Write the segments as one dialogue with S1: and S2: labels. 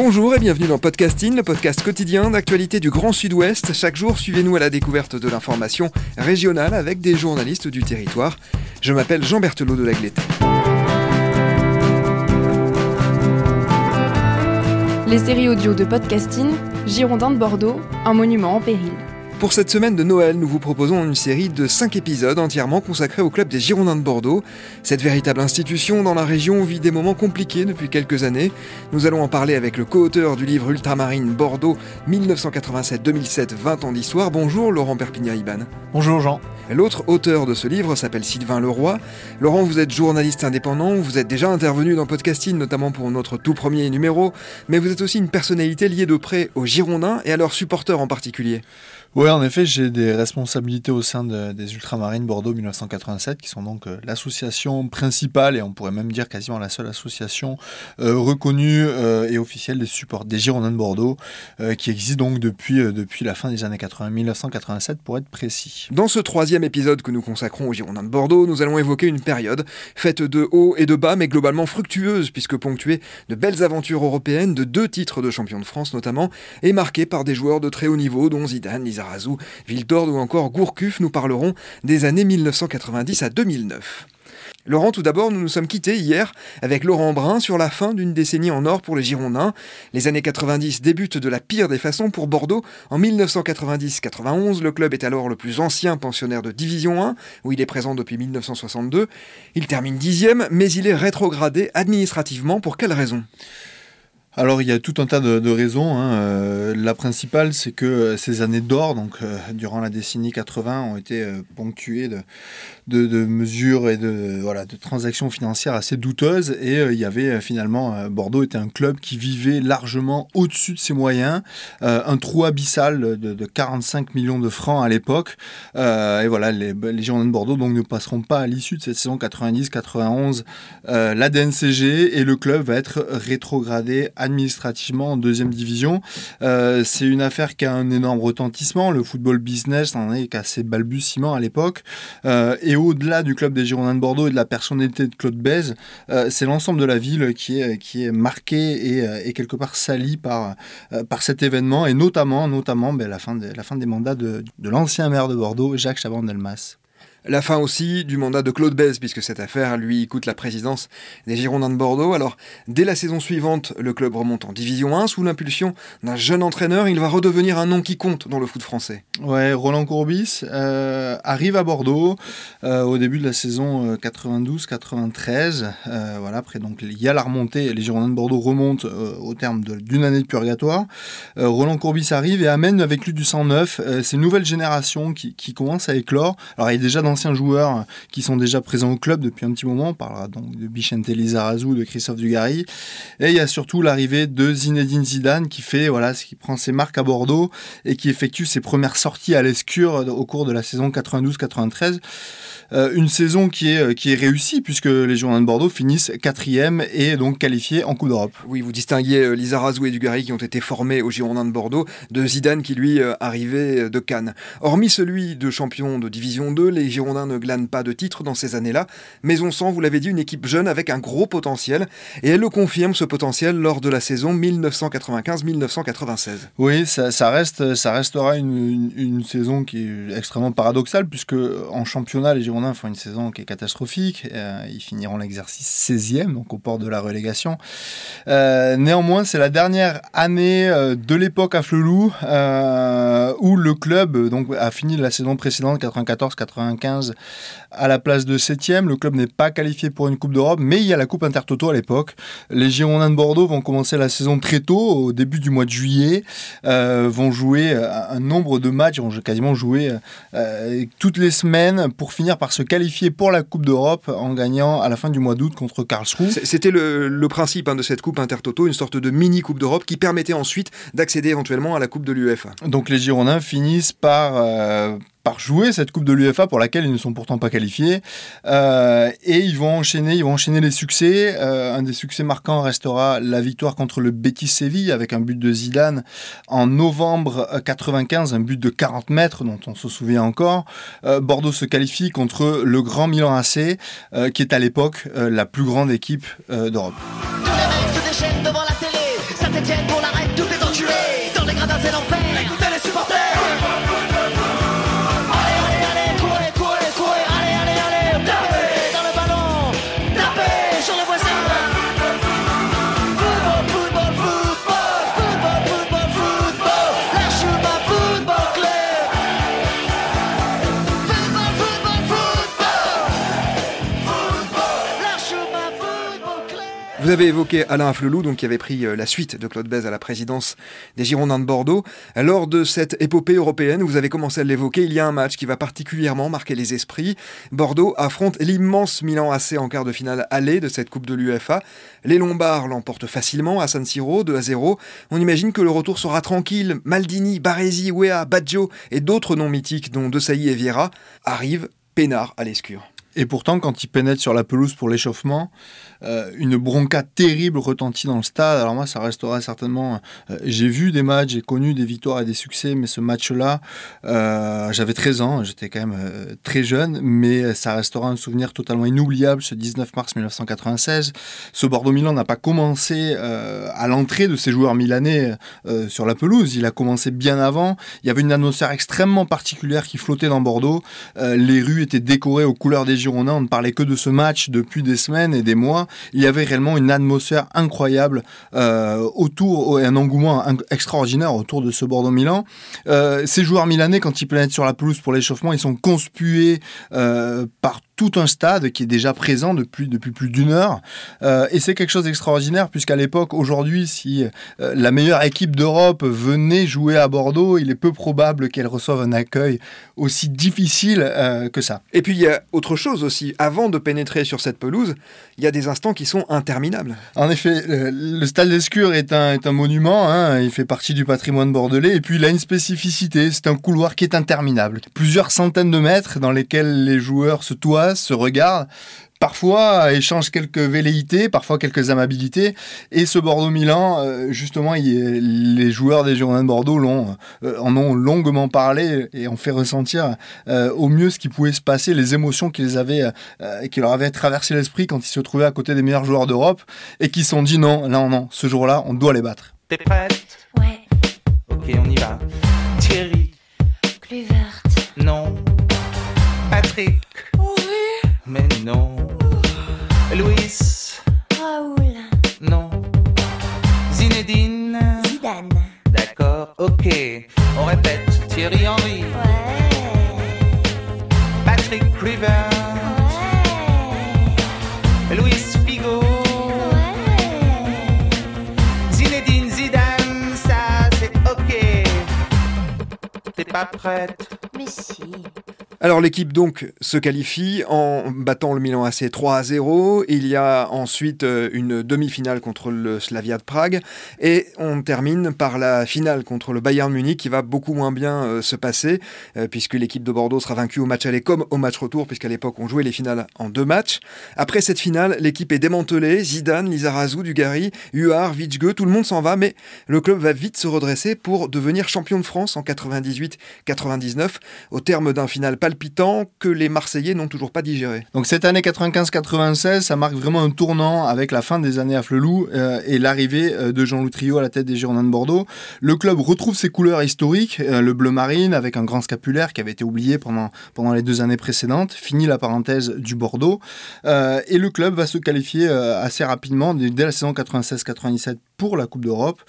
S1: Bonjour et bienvenue dans Podcasting, le podcast quotidien d'actualité du Grand Sud-Ouest. Chaque jour, suivez-nous à la découverte de l'information régionale avec des journalistes du territoire. Je m'appelle Jean Berthelot de Lagleté.
S2: Les séries audio de Podcasting, Girondin de Bordeaux, un monument en péril.
S1: Pour cette semaine de Noël, nous vous proposons une série de 5 épisodes entièrement consacrés au club des Girondins de Bordeaux. Cette véritable institution dans la région vit des moments compliqués depuis quelques années. Nous allons en parler avec le co-auteur du livre Ultramarine Bordeaux 1987-2007, 20 ans d'histoire. Bonjour Laurent Perpignan-Iban.
S3: Bonjour Jean.
S1: L'autre auteur de ce livre s'appelle Sylvain Leroy. Laurent, vous êtes journaliste indépendant, vous êtes déjà intervenu dans Podcasting, notamment pour notre tout premier numéro, mais vous êtes aussi une personnalité liée de près aux Girondins et à leurs supporters en particulier.
S3: Oui, en effet, j'ai des responsabilités au sein des Ultramarines Bordeaux 1987, qui sont donc euh, l'association principale, et on pourrait même dire quasiment la seule association euh, reconnue euh, et officielle des supports des Girondins de Bordeaux, qui existe donc depuis, depuis la fin des années 80, 1987 pour être précis.
S1: Dans ce troisième épisode que nous consacrons aux Girondins de Bordeaux, nous allons évoquer une période faite de hauts et de bas, mais globalement fructueuse, puisque ponctuée de belles aventures européennes, de deux titres de champion de France notamment, et marquée par des joueurs de très haut niveau, dont Zidane, Lizarazu, Vildord ou encore Gourcuff, nous parlerons des années 1990 à 2009. Laurent, tout d'abord, nous nous sommes quittés hier avec Laurent Brun sur la fin d'une décennie en or pour les Girondins. Les années 90 débutent de la pire des façons pour Bordeaux. En 1990-91, le club est alors le plus ancien pensionnaire de Division 1, où il est présent depuis 1962. Il termine dixième, mais il est rétrogradé administrativement. Pour quelle raison?
S3: Alors il y a tout un tas de, raisons. Hein. Euh, la principale, c'est que euh, ces années d'or, donc euh, durant la décennie 80, ont été ponctuées de, mesures et de, voilà, de transactions financières assez douteuses. Et il y avait finalement, Bordeaux était un club qui vivait largement au-dessus de ses moyens, un trou abyssal de, 45 millions de francs à l'époque. et voilà, les, les Girondins de Bordeaux donc, ne passeront pas à l'issue de cette saison 90-91 la DNCG et le club va être rétrogradé à administrativement en deuxième division. Euh, c'est une affaire qui a un énorme retentissement. Le football business en est assez balbutiement à l'époque. Euh, et au-delà du club des Girondins de Bordeaux et de la personnalité de Claude Bèze, euh, c'est l'ensemble de la ville qui est, qui est marqué et, quelque part sali par, par cet événement, et notamment, ben, la, fin de, la fin des mandats de, de l'ancien maire de Bordeaux, Jacques Chaban-Delmas.
S1: La fin aussi du mandat de Claude Bèze, puisque cette affaire lui coûte la présidence des Girondins de Bordeaux. Alors, dès la saison suivante, le club remonte en Division 1 sous l'impulsion d'un jeune entraîneur. Il va redevenir un nom qui compte dans le foot français.
S3: Ouais, Roland Courbis euh, arrive à Bordeaux euh, au début de la saison 92-93. Euh, voilà, après donc il y a la remontée, les Girondins de Bordeaux remontent au terme d'une année de purgatoire. Roland Courbis arrive et amène avec lui du sang neuf. C'est une nouvelle génération qui, qui commence à éclore. Alors, il est déjà d'anciens joueurs qui sont déjà présents au club depuis un petit moment. On parlera donc de Bichente Lizarazu, de Christophe Dugarry. Et il y a surtout l'arrivée de Zinedine Zidane qui fait, voilà, qui prend ses marques à Bordeaux et qui effectue ses premières sorties à l'escure au cours de la saison 92-93. Euh, une saison qui est, qui est réussie puisque les Girondins de Bordeaux finissent quatrième et donc qualifiés en Coupe d'Europe.
S1: Oui, vous distinguez euh, Lizarazu et Dugarry qui ont été formés aux Girondins de Bordeaux de Zidane qui lui euh, arrivait de Cannes. Hormis celui de champion de Division 2, les Girondins ne glanent pas de titre dans ces années-là, mais on sent, vous l'avez dit, une équipe jeune avec un gros potentiel et elle le confirme ce potentiel lors de la saison 1995-1996.
S3: Oui, ça, reste, ça restera une, saison qui est extrêmement paradoxale puisque en championnat les Girondins Girondins font une saison qui est catastrophique. Euh, ils finiront l'exercice 16e, donc au port de la relégation. Euh, néanmoins, c'est la dernière année euh, de l'époque à Flelou où le club donc, a fini la saison précédente, 94-95, 95 à la place de 7 Le club n'est pas qualifié pour une Coupe d'Europe, mais il y a la Coupe Intertoto à l'époque. Les Girondins de Bordeaux vont commencer la saison très tôt, au début du mois de juillet, euh, vont jouer un nombre de matchs, vont quasiment jouer euh, toutes les semaines pour finir par se qualifier pour la Coupe d'Europe en gagnant à la fin du mois d'août contre Karlsruhe.
S1: C'était le, principe hein, de cette Coupe Intertoto, une sorte de mini Coupe d'Europe qui permettait ensuite d'accéder éventuellement à la Coupe de l'UEFA.
S3: Donc les Girondins finissent par... Euh, jouer cette Coupe de l'UFA pour laquelle ils ne sont pourtant pas qualifiés. Euh, et ils vont enchaîner, les succès. Euh, un des succès marquants restera la victoire contre le Betis Séville avec un but de Zidane en novembre 95, un but de 40 mètres dont on se souvient encore. Euh, Bordeaux se qualifie contre le Grand Milan AC, qui est à l'époque la plus grande équipe d'Europe.
S1: Vous avez évoqué Alain Flelou, donc, qui avait pris euh, la suite de Claude Bèze à la présidence des Girondins de Bordeaux. Lors de cette épopée européenne, vous avez commencé à l'évoquer, il y a un match qui va particulièrement marquer les esprits. Bordeaux affronte l'immense Milan AC en quart de finale aller de cette Coupe de l'UEFA. Les Lombards l'emportent facilement à San Siro, 2 à 0. On imagine que le retour sera tranquille. Maldini, Baresi, Wea, Baggio et d'autres noms mythiques, dont De et Vieira, arrivent peinards à l'escure.
S3: Et pourtant, quand ils pénètrent sur la pelouse pour l'échauffement, euh, une bronca terrible retentit dans le stade. Alors moi, ça restera certainement... Euh, j'ai vu des matchs, j'ai connu des victoires et des succès, mais ce match-là, euh, j'avais 13 ans, j'étais quand même très jeune, mais ça restera un souvenir totalement inoubliable ce 19 mars 1996. Ce Bordeaux-Milan n'a pas commencé à l'entrée de ces joueurs milanais sur la pelouse, il a commencé bien avant. Il y avait une atmosphère extrêmement particulière qui flottait dans Bordeaux. les rues étaient décorées aux couleurs des On ne parlait que de ce match depuis des semaines et des mois il y avait réellement une atmosphère incroyable euh, autour, un engouement extraordinaire autour de ce Bordeaux-Milan. Euh, ces joueurs milanais, quand ils planètent sur la pelouse pour l'échauffement, ils sont conspués euh, par tout un stade qui est déjà présent depuis, depuis plus d'une heure. Euh, et c'est quelque chose d'extraordinaire, puisqu'à l'époque, aujourd'hui, si euh, la meilleure équipe d'Europe venait jouer à Bordeaux, il est peu probable qu'elle reçoive un accueil aussi difficile euh, que ça.
S1: Et puis il y a autre chose aussi. Avant de pénétrer sur cette pelouse, il y a des instants qui sont interminables.
S3: En effet, le, stade d'Escure est un, est un monument, hein, il fait partie du patrimoine bordelais, et puis il a une spécificité, c'est un couloir qui est interminable. Plusieurs centaines de mètres dans lesquels les joueurs se toisent se regardent, parfois échangent quelques velléités, parfois quelques amabilités. Et ce Bordeaux-Milan, euh, justement, les joueurs des Girondins de Bordeaux euh, en ont longuement parlé et ont fait ressentir euh, au mieux ce qui pouvait se passer, les émotions qui, les avaient, qui leur avaient traversé l'esprit quand ils se trouvaient à côté des meilleurs joueurs d'Europe et qui se sont dit non, non, non, ce jour-là, on doit les battre.
S4: T'es prête?
S5: Ouais.
S4: Ok, on y va. Thierry.
S5: verte.
S4: Non. Patrick. Mais non. Louis.
S5: Raoul.
S4: Non. Zinedine.
S5: Zidane.
S4: D'accord, ok. On répète. Thierry Henry.
S5: Ouais.
S4: Patrick River.
S5: Ouais.
S4: Louis Figo.
S5: Ouais.
S4: Zinedine Zidane, ça c'est ok. T'es pas prête
S5: Mais si.
S1: Alors l'équipe donc se qualifie en battant le Milan AC 3 à 0. Il y a ensuite euh, une demi-finale contre le Slavia de Prague et on termine par la finale contre le Bayern Munich qui va beaucoup moins bien euh, se passer euh, puisque l'équipe de Bordeaux sera vaincue au match aller comme au match retour puisqu'à l'époque on jouait les finales en deux matchs. Après cette finale, l'équipe est démantelée. Zidane, Lizarazu, Dugarry, Huard, Vichge, tout le monde s'en va mais le club va vite se redresser pour devenir champion de France en 98-99 au terme d'un final pas palpitant que les Marseillais n'ont toujours pas digéré.
S3: Donc cette année 95-96, ça marque vraiment un tournant avec la fin des années à Flelou euh, et l'arrivée euh, de Jean-Louis Trio à la tête des Girondins de Bordeaux. Le club retrouve ses couleurs historiques, euh, le bleu marine avec un grand scapulaire qui avait été oublié pendant, pendant les deux années précédentes, fini la parenthèse du Bordeaux, et le club va se qualifier assez rapidement dès la saison 96-97 pour la Coupe d'Europe.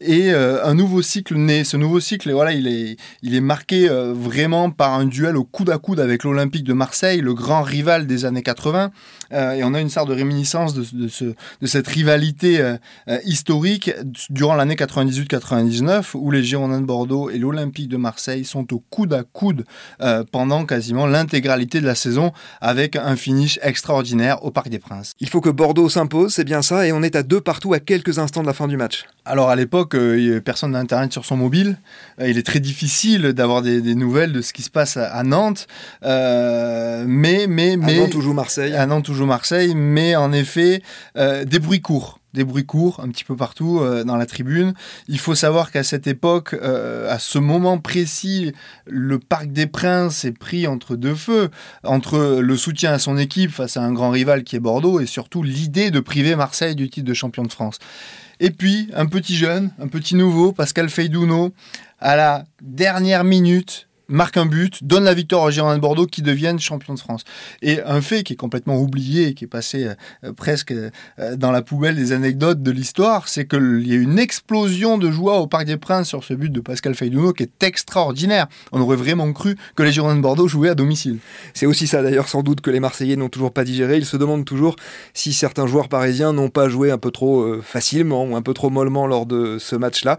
S3: Et euh, un nouveau cycle naît. Ce nouveau cycle, voilà, il est, il est marqué euh, vraiment par un duel au coude à coude avec l'Olympique de Marseille, le grand rival des années 80. Euh, et on a une sorte de réminiscence de, de, ce, de cette rivalité euh, euh, historique durant l'année 98-99 où les Girondins de Bordeaux et l'Olympique de Marseille sont au coude à coude pendant quasiment l'intégralité de la saison avec un finish extraordinaire au Parc des Princes.
S1: Il faut que Bordeaux s'impose, c'est bien ça, et on est à deux partout à quelques instants de la fin du match.
S3: Alors à l'époque, euh, personne n'a Internet sur son mobile. Euh, il est très difficile d'avoir des, des nouvelles de ce qui se passe à, à Nantes. Euh, mais, mais, mais,
S1: Mais... Nantes joue Marseille.
S3: à Nantes toujours Marseille, mais en effet, euh, des bruits courts. Des bruits courts un petit peu partout euh, dans la tribune. Il faut savoir qu'à cette époque, euh, à ce moment précis, le Parc des Princes est pris entre deux feux, entre le soutien à son équipe face à un grand rival qui est Bordeaux et surtout l'idée de priver Marseille du titre de champion de France. Et puis, un petit jeune, un petit nouveau, Pascal Feydouno, à la dernière minute, marque un but, donne la victoire aux Girondins de Bordeaux qui deviennent champions de France. Et un fait qui est complètement oublié qui est passé euh, presque euh, dans la poubelle des anecdotes de l'histoire, c'est qu'il y a une explosion de joie au Parc des Princes sur ce but de Pascal Feydouno qui est extraordinaire. On aurait vraiment cru que les Girondins de Bordeaux jouaient à domicile.
S1: C'est aussi ça d'ailleurs sans doute que les Marseillais n'ont toujours pas digéré. Ils se demandent toujours si certains joueurs parisiens n'ont pas joué un peu trop euh, facilement ou un peu trop mollement lors de ce match-là.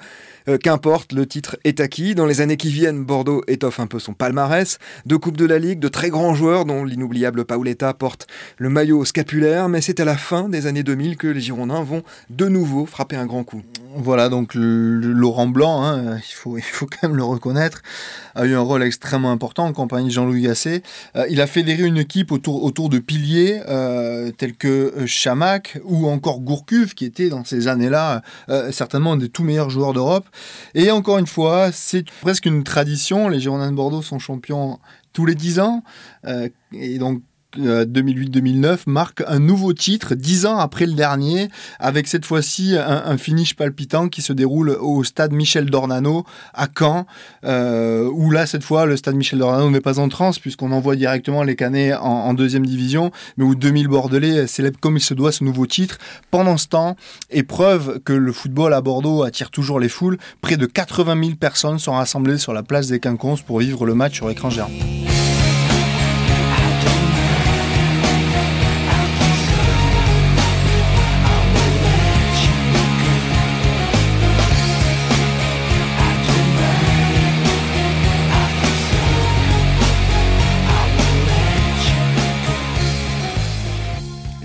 S1: Euh, Qu'importe, le titre est acquis. Dans les années qui viennent, Bordeaux étoffe un peu son palmarès. Deux coupes de la Ligue, de très grands joueurs dont l'inoubliable Paoletta porte le maillot scapulaire. Mais c'est à la fin des années 2000 que les Girondins vont de nouveau frapper un grand coup.
S3: Voilà, donc Laurent Blanc, hein, il, faut, il faut quand même le reconnaître, a eu un rôle extrêmement important en compagnie de Jean-Louis Gasset. Euh, il a fédéré une équipe autour, autour de piliers euh, tels que euh, Chamac ou encore Gourcuff, qui était dans ces années-là certainement un des tout meilleurs joueurs d'Europe. Et encore une fois, c'est presque une tradition. Les Girondins de Bordeaux sont champions tous les 10 ans. Euh, et donc, 2008-2009 marque un nouveau titre, dix ans après le dernier, avec cette fois-ci un, un finish palpitant qui se déroule au stade Michel Dornano à Caen, euh, où là, cette fois, le stade Michel Dornano n'est pas en transe, puisqu'on envoie directement les Canets en, en deuxième division, mais où 2000 Bordelais célèbrent comme il se doit ce nouveau titre. Pendant ce temps, et preuve que le football à Bordeaux attire toujours les foules, près de 80 000 personnes sont rassemblées sur la place des Quinconces pour vivre le match sur écran géant.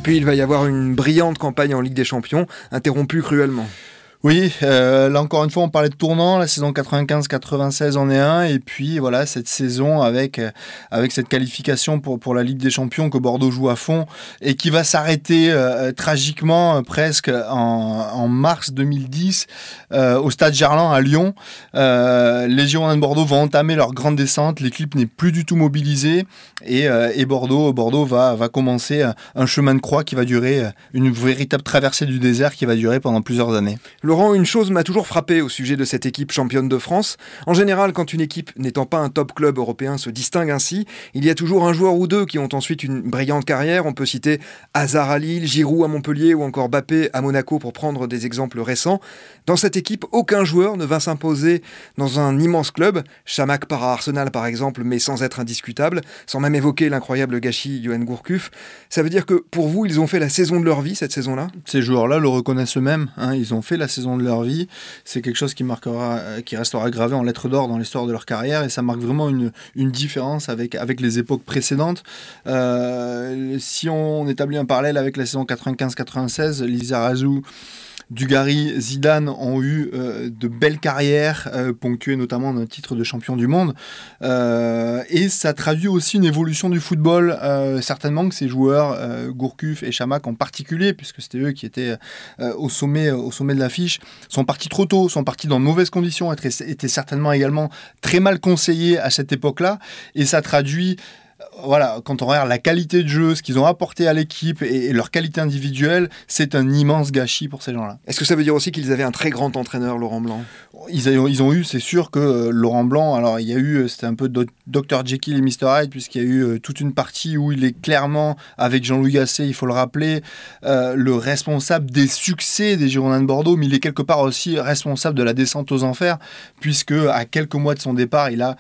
S1: Puis il va y avoir une brillante campagne en Ligue des Champions, interrompue cruellement.
S3: Oui, euh, là encore une fois, on parlait de tournant. La saison 95-96 en est un. Et puis voilà, cette saison avec, euh, cette qualification pour, la Ligue des Champions que Bordeaux joue à fond et qui va s'arrêter euh, tragiquement presque en, en mars 2010 euh, au stade Gerland à Lyon. Les Girondins de Bordeaux vont entamer leur grande descente. L'équipe n'est plus du tout mobilisée et, Bordeaux, Bordeaux va, va commencer un- chemin de croix qui va durer une véritable traversée du désert qui va durer pendant plusieurs années.
S1: Laurent, une chose m'a toujours frappé au sujet de cette équipe championne de France. En général, quand une équipe n'étant pas un top club européen se distingue ainsi, il y a toujours un joueur ou deux qui ont ensuite une brillante carrière. On peut citer Hazard à Lille, Giroud à Montpellier ou encore Bappé à Monaco pour prendre des exemples récents. Dans cette équipe, aucun joueur ne va s'imposer dans un immense club. Chamac part à Arsenal par exemple, mais sans être indiscutable, sans même évoquer l'incroyable gâchis Johan Gourcuff. Ça veut dire que pour vous, ils ont fait la saison de leur vie cette saison-là?
S3: Ces joueurs-là le reconnaissent eux-mêmes. hein, ils ont fait la saison de leur vie. C'est quelque chose qui marquera, euh, qui restera gravé en lettres d'or dans l'histoire de leur carrière et ça marque vraiment une, une différence avec, avec les époques précédentes. Euh, si on établit un parallèle avec la saison 95-96, Lizarazu, Dugarry, Zidane ont eu euh, de belles carrières, euh, ponctuées notamment d'un titre de champion du monde. Euh, et ça traduit aussi une évolution du football. Certainement que ces joueurs, Gourcuff et Chamac en particulier, puisque c'était eux qui étaient au, sommet, au sommet de l'affiche, sont partis trop tôt, sont partis dans de mauvaises conditions, étaient certainement également très mal conseillés à cette époque-là. Et ça traduit voilà, quand on regarde la qualité de jeu, ce qu'ils ont apporté à l'équipe et, et leur qualité individuelle, c'est un immense gâchis pour ces gens-là.
S1: Est-ce que ça veut dire aussi qu'ils avaient un très grand entraîneur, Laurent Blanc?
S3: Ils, ont- ils ont eu, c'est sûr que euh, Laurent Blanc, alors il y a eu, euh, c'était un peu Dr Jekyll et Mr Hyde, puisqu'il y a eu euh, toute une partie où il est clairement, avec Jean-Louis Gasset, il faut le rappeler, euh, le responsable des succès des Girondins de Bordeaux, mais il est quelque part aussi responsable de la descente aux enfers, puisque à quelques mois de son départ, il a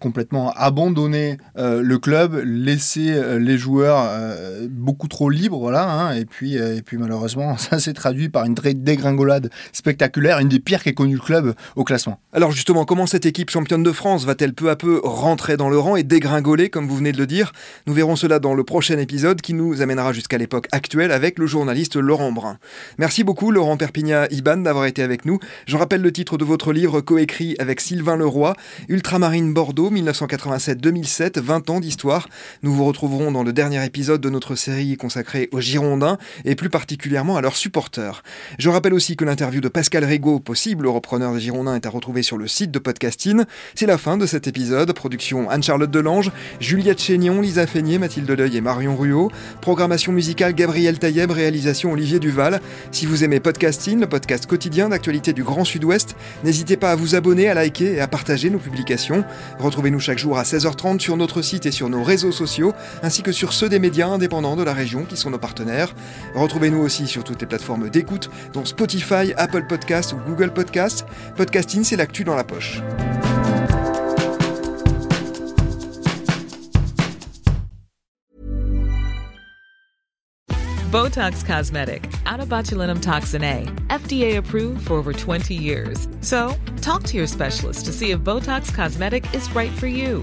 S3: complètement abandonné le club, laissé euh, les joueurs euh, beaucoup trop libres, voilà, hein, et puis euh, malheureusement, ça s'est traduit par une dé- dégringolade spectaculaire, une des pires qu'ait connu le club au classement.
S1: Alors justement, comment cette équipe championne de France va-t-elle peu à peu rentrer dans le rang et dégringoler, comme vous venez de le dire? Nous verrons cela dans le prochain épisode qui nous amènera jusqu'à l'époque actuelle avec le journaliste Laurent Brun. Merci beaucoup Laurent Perpignan-Iban d'avoir été avec nous. Je rappelle le titre de votre livre coécrit avec Sylvain Leroy, Ultramarine Bordeaux 1987-2007, 20 ans d'histoire. Nous vous retrouverons dans le dernier épisode de notre série consacrée aux Girondins et plus particulièrement à leurs supporters. Je rappelle aussi que l'interview de Pascal Rigaud, possible repreneur des Girondins, est à retrouver sur le site de Podcasting. C'est la fin de cet épisode. Production Anne-Charlotte Delange, Juliette Chénion, Lisa Feignet, Mathilde Deuil et Marion Ruot. Programmation musicale Gabriel Taïeb, réalisation Olivier Duval. Si vous aimez Podcasting, le podcast quotidien d'actualité du Grand Sud-Ouest, n'hésitez pas à vous abonner, à liker et à partager nos publications. Retrouvez-nous chaque jour à 16h30 sur notre site et sur nos réseaux sociaux, ainsi que sur ceux des médias indépendants de la région qui sont nos partenaires. Retrouvez-nous aussi sur toutes les plateformes d'écoute, dont Spotify, Apple Podcasts ou Google Podcasts. Podcasting, c'est l'actu dans la poche.
S6: Botox Cosmetic, out of botulinum toxin A, FDA approved for over 20 years. So, talk to your specialist to see if Botox Cosmetic is right for you.